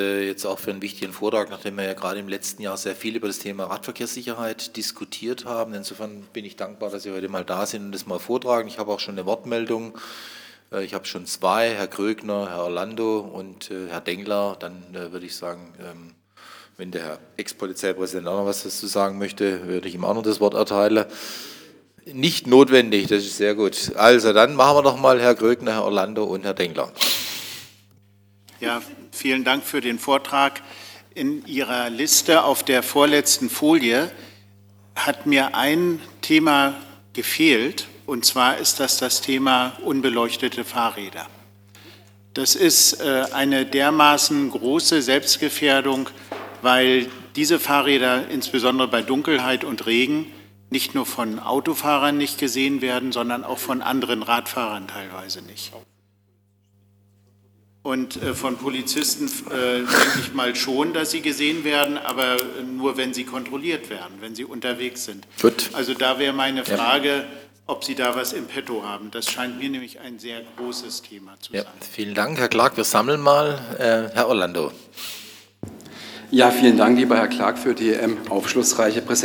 äh, jetzt auch für einen wichtigen Vortrag, nachdem wir ja gerade im letzten Jahr sehr viel über das Thema Radverkehrssicherheit diskutiert haben. Insofern bin ich dankbar, dass Sie heute mal da sind und das mal vortragen. Ich habe auch schon eine Wortmeldung. Äh, Ich habe schon zwei, Herr Krögner, Herr Orlando und äh, Herr Dengler. Dann würde ich sagen, ähm, wenn der Herr Ex-Polizeipräsident auch noch was dazu sagen möchte, würde ich ihm auch noch das Wort erteilen. Nicht notwendig, das ist sehr gut. Also dann machen wir noch mal Herr Krögner, Herr Orlando und Herr Dengler. Ja, vielen Dank für den Vortrag. In Ihrer Liste auf der vorletzten Folie hat mir ein Thema gefehlt, und zwar ist das das Thema unbeleuchtete Fahrräder. Das ist äh, eine dermaßen große Selbstgefährdung, weil diese Fahrräder insbesondere bei Dunkelheit und Regen nicht nur von Autofahrern nicht gesehen werden, sondern auch von anderen Radfahrern teilweise nicht. Und äh, von Polizisten äh, denke ich mal schon, dass sie gesehen werden, aber nur wenn sie kontrolliert werden, wenn sie unterwegs sind. Gut. Also da wäre meine Frage, ob Sie da was im Petto haben. Das scheint mir nämlich ein sehr großes Thema zu Ja, sein. vielen Dank, Herr Clark. Wir sammeln mal. Äh, Herr Orlando. Ja, vielen Dank, lieber Herr Clark, für die ähm, aufschlussreiche Präsentation.